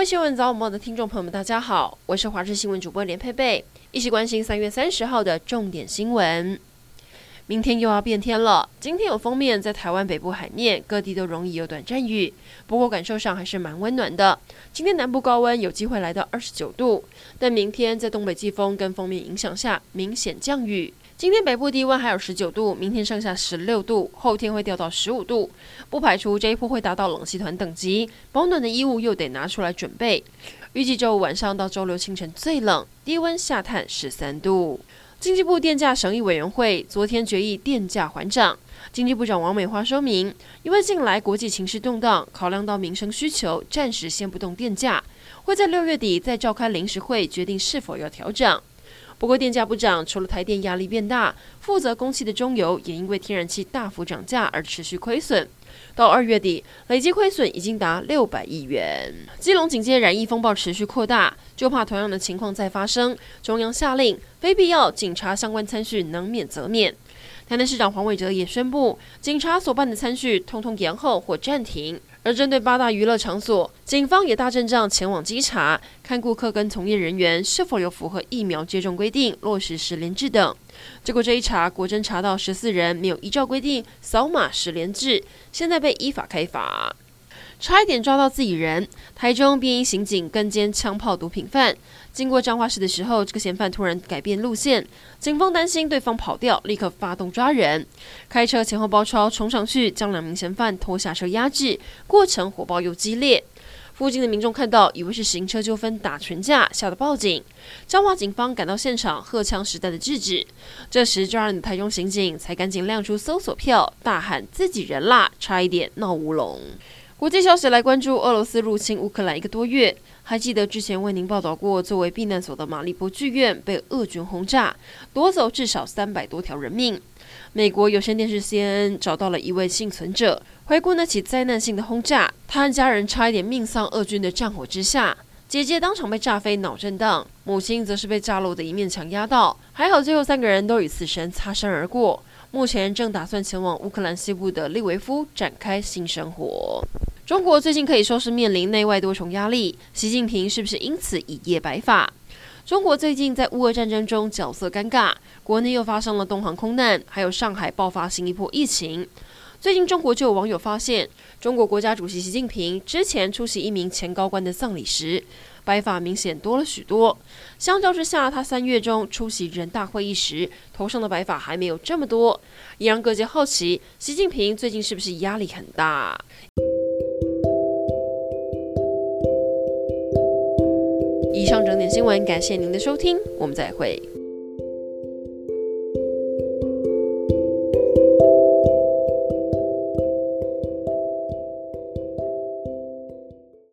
位新闻早晚报的听众朋友们，大家好，我是华视新闻主播连佩佩，一起关心三月三十号的重点新闻。明天又要变天了，今天有锋面，在台湾北部海面各地都容易有短暂雨，不过感受上还是蛮温暖的。今天南部高温有机会来到二十九度，但明天在东北季风跟锋面影响下，明显降雨。今天北部低温还有十九度，明天剩下十六度，后天会掉到十五度，不排除这一波会达到冷气团等级，保暖的衣物又得拿出来准备。预计周五晚上到周六清晨最冷，低温下探十三度。经济部电价审议委员会昨天决议电价缓涨，经济部长王美花说明，因为近来国际情势动荡，考量到民生需求，暂时先不动电价，会在六月底再召开临时会决定是否要调整。不过电价不涨，除了台电压力变大，负责供气的中油也因为天然气大幅涨价而持续亏损。到二月底，累计亏损已经达六百亿元。基隆警戒染疫风暴持续扩大，就怕同样的情况再发生，中央下令非必要警察相关参叙能免则免。台南市长黄伟哲也宣布，警察所办的参叙通通延后或暂停。而针对八大娱乐场所，警方也大阵仗前往稽查，看顾客跟从业人员是否有符合疫苗接种规定、落实十连制等。结果这一查，果真查到十四人没有依照规定扫码十连制，现在被依法开罚。差一点抓到自己人！台中便衣刑警跟监枪炮毒品犯，经过彰化市的时候，这个嫌犯突然改变路线，警方担心对方跑掉，立刻发动抓人，开车前后包抄冲上去，将两名嫌犯拖下车压制，过程火爆又激烈。附近的民众看到，以为是行车纠纷打群架，吓得报警。彰化警方赶到现场，荷枪实弹的制止。这时抓人的台中刑警才赶紧亮出搜索票，大喊自己人啦，差一点闹乌龙。国际消息来关注，俄罗斯入侵乌克兰一个多月，还记得之前为您报道过，作为避难所的马利波剧院被俄军轰炸，夺走至少三百多条人命。美国有线电视 CNN 找到了一位幸存者，回顾那起灾难性的轰炸，他和家人差一点命丧俄军的战火之下，姐姐当场被炸飞脑震荡，母亲则是被炸落的一面墙压到，还好最后三个人都与死神擦身而过，目前正打算前往乌克兰西部的利维夫展开新生活。中国最近可以说是面临内外多重压力，习近平是不是因此一夜白发？中国最近在乌俄战争中角色尴尬，国内又发生了东航空难，还有上海爆发新一波疫情。最近中国就有网友发现，中国国家主席习近平之前出席一名前高官的葬礼时，白发明显多了许多。相较之下，他三月中出席人大会议时，头上的白发还没有这么多，也让各界好奇，习近平最近是不是压力很大？以上整点新闻，感谢您的收听，我们再会。